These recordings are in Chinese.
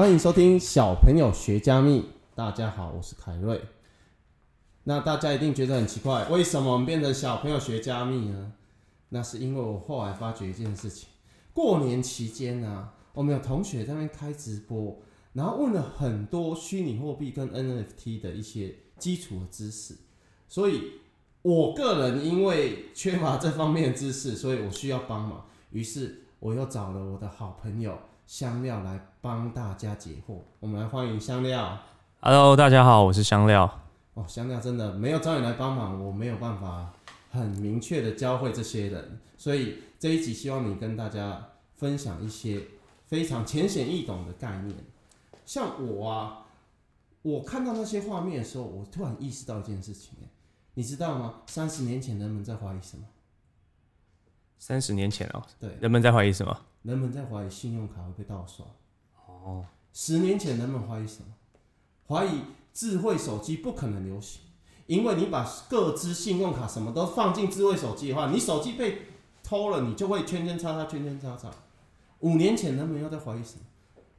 欢迎收听小朋友学加密。大家好，我是凯瑞。那大家一定觉得很奇怪，为什么我们变成小朋友学加密呢？那是因为我后来发觉一件事情：过年期间呢、啊，我们有同学在那边开直播，然后问了很多虚拟货币跟 NFT 的一些基础的知识。所以，我个人因为缺乏这方面的知识，所以我需要帮忙。于是，我又找了我的好朋友香料来帮大家解惑。我们来欢迎香料。Hello，大家好，我是香料。哦，香料真的没有找你来帮忙，我没有办法很明确的教会这些人。所以这一集希望你跟大家分享一些非常浅显易懂的概念。像我啊，我看到那些画面的时候，我突然意识到一件事情，你知道吗？三十年前人们在怀疑什么？三十年前哦，对，人们在怀疑什么？人们在怀疑信用卡会被盗刷。哦，十年前人们怀疑什么？怀疑智慧手机不可能流行，因为你把各资、信用卡什么都放进智慧手机的话，你手机被偷了，你就会圈圈叉叉、圈圈叉叉。五年前人们又在怀疑什么？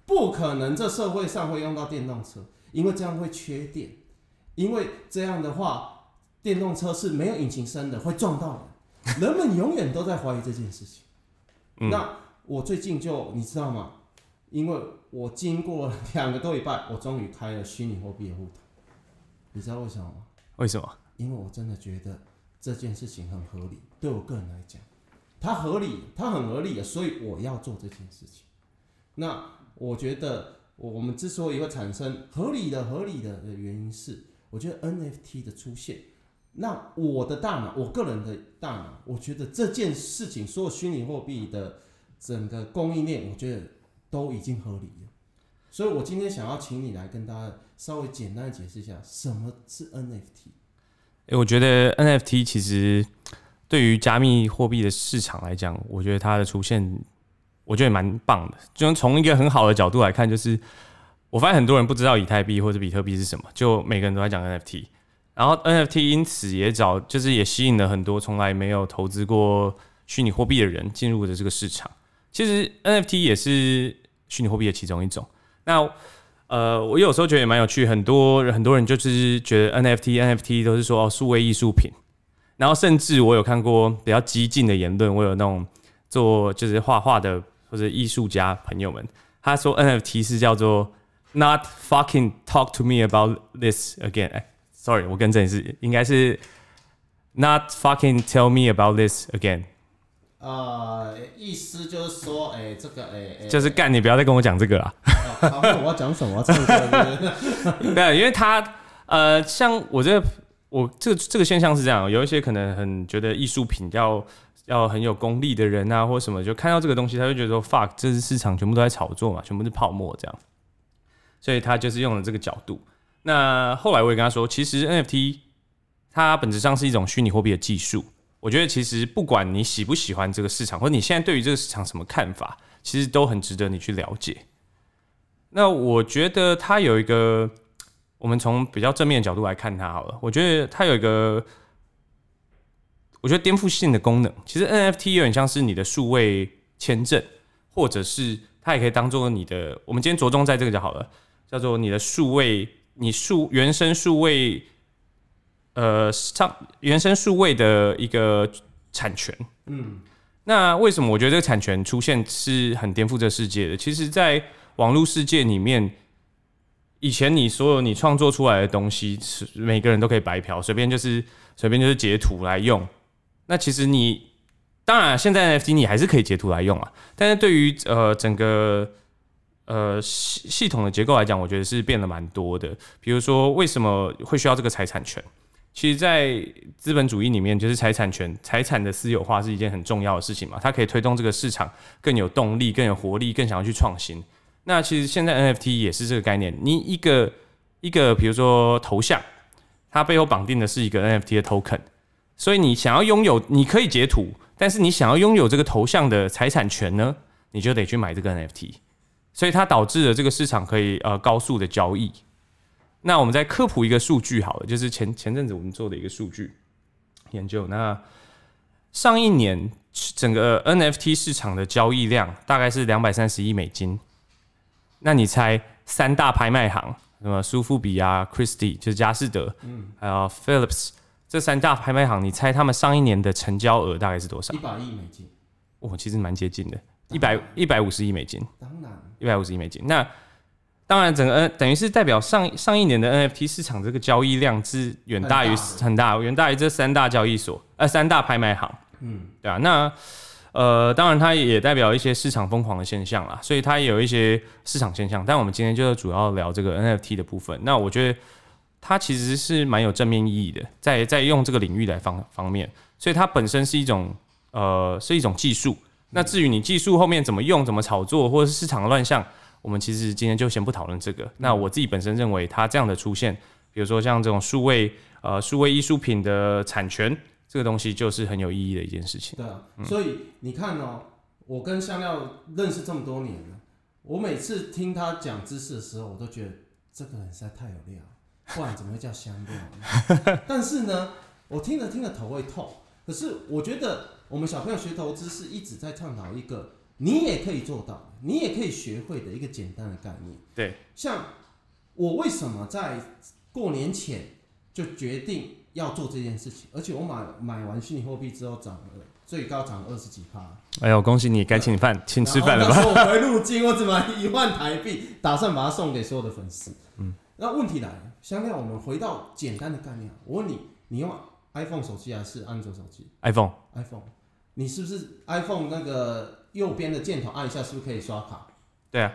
不可能，这社会上会用到电动车，因为这样会缺电，因为这样的话，电动车是没有引擎声的，会撞到人。人们永远都在怀疑这件事情。嗯、那我最近就你知道吗？因为我经过两个多礼拜，我终于开了虚拟货币的户头。你知道为什么吗？为什么？因为我真的觉得这件事情很合理，对我个人来讲，它合理，它很合理，所以我要做这件事情。那我觉得我们之所以会产生合理的、合理的的原因是，我觉得 NFT 的出现。那我的大脑，我个人的大脑，我觉得这件事情，所有虚拟货币的整个供应链，我觉得都已经合理了。所以我今天想要请你来跟大家稍微简单的解释一下，什么是 NFT？欸，我觉得 NFT 其实对于加密货币的市场来讲，我觉得它的出现，我觉得蛮棒的。就从一个很好的角度来看，就是我发现很多人不知道以太币或者比特币是什么，就每个人都在讲 NFT。然后 NFT 因此也找，就是也吸引了很多从来没有投资过虚拟货币的人进入的这个市场。其实 NFT 也是虚拟货币的其中一种。那呃，我有时候觉得也蛮有趣，很多很多人就是觉得 NFT NFT 都是说，数位艺术品。然后甚至我有看过比较激进的言论，我有那种做就是画画的或者艺术家朋友们，他说 NFT 是叫做 Not fucking talk to me about this again。Sorry，我更正是应该是 Not fucking tell me about this again。呃，意思就是说，哎、欸，这个，哎、欸，就是干，你不要再跟我讲这个了。好，我要讲什么？唱歌。对，因为他，呃，像我这个，我这个这个现象是这样，有一些可能很觉得艺术品要要很有功力的人啊，或什么，就看到这个东西，他就觉得说，fuck，这是市场全部都在炒作嘛，全部是泡沫这样，所以他就是用了这个角度。那后来我也跟他说，其实 NFT 它本质上是一种虚拟货币的技术。我觉得其实不管你喜不喜欢这个市场，或者你现在对于这个市场什么看法，其实都很值得你去了解。那我觉得它有一个，我们从比较正面的角度来看它好了。我觉得它有一个，我觉得颠覆性的功能。其实 NFT 有点像是你的数位签证，或者是它也可以当做你的。我们今天着重在这个就好了，叫做你的数位。你数原生数位，呃，上原生数位的一个产权，嗯，那为什么我觉得这个产权出现是很颠覆这世界的？其实，在网络世界里面，以前你所有你创作出来的东西，是每个人都可以白嫖，随便就是随便就是截图来用。那其实你当然现在 NFT 你还是可以截图来用啊，但是对于呃整个呃，系系统的结构来讲，我觉得是变得蛮多的。比如说，为什么会需要这个财产权？其实，在资本主义里面，就是财产权、财产的私有化是一件很重要的事情嘛。它可以推动这个市场更有动力、更有活力、更想要去创新。那其实现在 NFT 也是这个概念。你一个一个，比如说头像，它背后绑定的是一个 NFT 的 token，所以你想要拥有，你可以截图，但是你想要拥有这个头像的财产权呢，你就得去买这个 NFT。所以它导致了这个市场可以呃高速的交易。那我们再科普一个数据好了，就是前前阵子我们做的一个数据研究。那上一年整个 NFT 市场的交易量大概是两百三十亿美金。那你猜三大拍卖行，什么苏富比啊、Christie 就是佳士得，嗯，还有 Phillips 这三大拍卖行，你猜他们上一年的成交额大概是多少？一百亿美金。哦，其实蛮接近的，一百一百五十亿美金。当然，一百五十亿美金。那当然，整个 N 等于是代表上上一年的 NFT 市场这个交易量是远大于很大，远大于这三大交易所，呃，三大拍卖行。嗯，对啊。那呃，当然它也代表一些市场疯狂的现象啦，所以它也有一些市场现象。但我们今天就主要聊这个 NFT 的部分。那我觉得它其实是蛮有正面意义的，在在用这个领域来方方面，所以它本身是一种。呃，是一种技术。那至于你技术后面怎么用、怎么炒作，或者是市场的乱象，我们其实今天就先不讨论这个。那我自己本身认为，它这样的出现，比如说像这种数位呃数位艺术品的产权，这个东西就是很有意义的一件事情。对啊，所以你看哦，我跟香料认识这么多年了，我每次听他讲知识的时候，我都觉得这个人实在太有料，不然怎么会叫香料？但是呢，我听着听着头会痛。可是我觉得。我们小朋友学投资是一直在倡导一个你也可以做到，你也可以学会的一个简单的概念。对，像我为什么在过年前就决定要做这件事情，而且我买买完虚拟货币之后涨了最高涨了二十几趴。哎呦，恭喜你，该请饭，请吃饭了吧？我回入金，我只买一万台币，打算把它送给所有的粉丝。嗯，那问题来了，香料，我们回到简单的概念，我问你，你用 iPhone 手机还是安卓手机？iPhone，iPhone。你是不是 iPhone 那个右边的箭头按一下，是不是可以刷卡？对啊。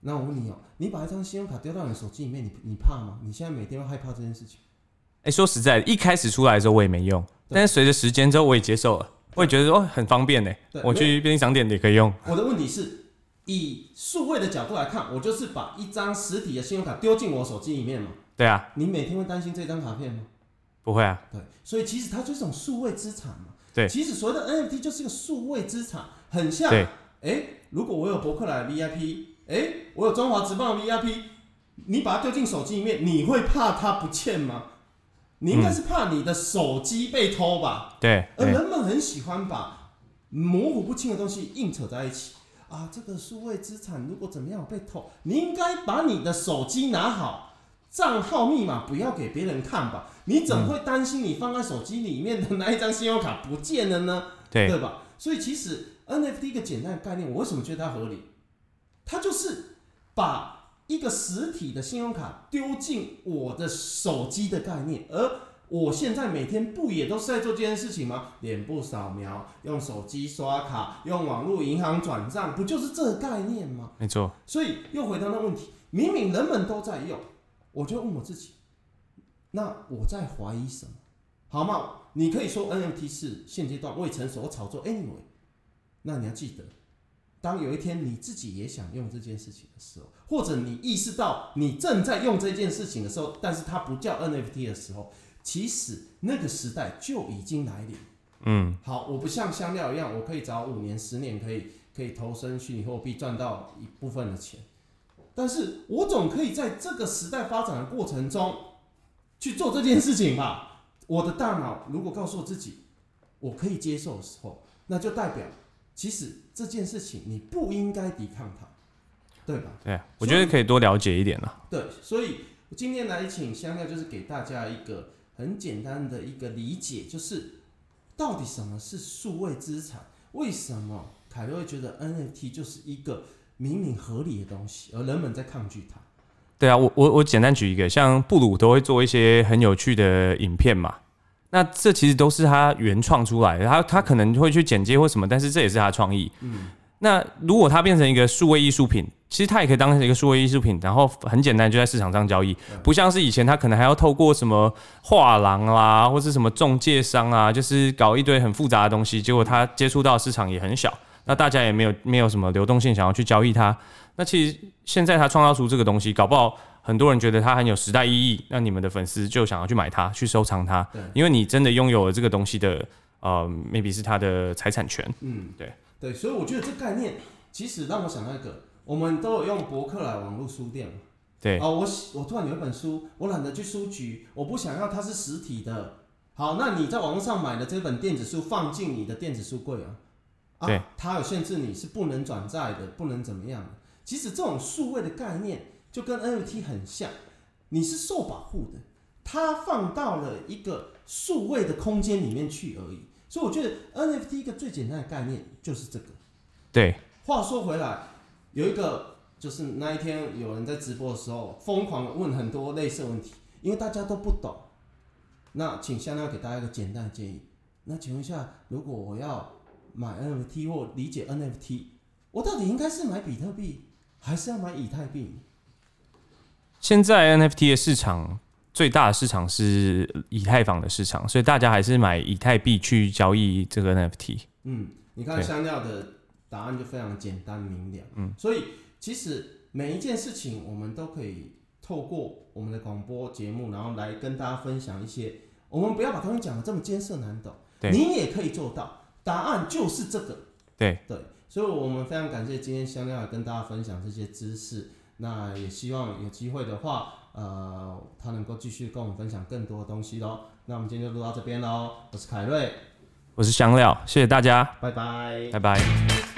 那我问你哦、喔，你把一张信用卡丢到你手机里面，你你怕吗？你现在每天会害怕这件事情？哎、欸，说实在的，一开始出来的时候我也没用，但是随着时间之后我也接受了，我也觉得说很方便呢。我去便利商店也可以用。我的问题是，以数位的角度来看，我就是把一张实体的信用卡丢进我手机里面嘛。对啊。你每天会担心这张卡片吗？不会啊。对，所以其实它就是一种数位资产嘛。对，其实所谓的 NFT 就是一个数位资产，很像。哎、欸，如果我有博客来的 VIP，哎、欸，我有中华职棒的 VIP，你把它丢进手机里面，你会怕它不欠吗？你应该是怕你的手机被偷吧？对、嗯。而人们很喜欢把模糊不清的东西硬扯在一起啊，这个数位资产如果怎么样被偷，你应该把你的手机拿好。账号密码不要给别人看吧？你怎么会担心你放在手机里面的那一张信用卡不见了呢？对，对吧？所以其实 NFT 一个简单的概念，我为什么觉得它合理？它就是把一个实体的信用卡丢进我的手机的概念，而我现在每天不也都是在做这件事情吗？脸部扫描，用手机刷卡，用网络银行转账，不就是这个概念吗？没错。所以又回到那问题，明明人们都在用。我就问我自己，那我在怀疑什么？好吗？你可以说 NFT 是现阶段未成熟炒作，anyway，那你要记得，当有一天你自己也想用这件事情的时候，或者你意识到你正在用这件事情的时候，但是它不叫 NFT 的时候，其实那个时代就已经来临。嗯，好，我不像香料一样，我可以早五年、十年可以可以投身虚拟货币赚到一部分的钱。但是我总可以在这个时代发展的过程中去做这件事情吧？我的大脑如果告诉我自己我可以接受的时候，那就代表其实这件事情你不应该抵抗它，对吧？对，我觉得可以多了解一点了。对，所以今天来请香料就是给大家一个很简单的一个理解，就是到底什么是数位资产？为什么凯瑞会觉得 NFT 就是一个？明明合理的东西，而人们在抗拒它。对啊，我我我简单举一个，像布鲁都会做一些很有趣的影片嘛。那这其实都是他原创出来的，他他可能会去剪接或什么，但是这也是他创意。嗯。那如果它变成一个数位艺术品，其实它也可以当成一个数位艺术品，然后很简单就在市场上交易，不像是以前他可能还要透过什么画廊啦，或是什么中介商啊，就是搞一堆很复杂的东西，结果他接触到市场也很小。那大家也没有没有什么流动性想要去交易它。那其实现在他创造出这个东西，搞不好很多人觉得它很有时代意义，那你们的粉丝就想要去买它，去收藏它。对，因为你真的拥有了这个东西的，呃，maybe 是它的财产权。嗯，对对，所以我觉得这概念其实让我想到一个，我们都有用博客来网络书店嘛。对。哦，我我突然有一本书，我懒得去书局，我不想要它是实体的。好，那你在网络上买的这本电子书放进你的电子书柜啊。啊，它有限制，你是不能转债的，不能怎么样的。其实这种数位的概念就跟 NFT 很像，你是受保护的，它放到了一个数位的空间里面去而已。所以我觉得 NFT 一个最简单的概念就是这个。对。话说回来，有一个就是那一天有人在直播的时候疯狂问很多类似问题，因为大家都不懂。那请香料给大家一个简单的建议。那请问一下，如果我要买 NFT 或理解 NFT，我到底应该是买比特币，还是要买以太币？现在 NFT 的市场最大的市场是以太坊的市场，所以大家还是买以太币去交易这个 NFT。嗯，你看香料的答案就非常简单明了。嗯，所以其实每一件事情我们都可以透过我们的广播节目，然后来跟大家分享一些。我们不要把东西讲的这么艰涩难懂，你也可以做到。答案就是这个。对对，所以我们非常感谢今天香料来跟大家分享这些知识。那也希望有机会的话，呃，他能够继续跟我们分享更多的东西喽。那我们今天就录到这边喽。我是凯瑞，我是香料，谢谢大家，拜拜，拜拜。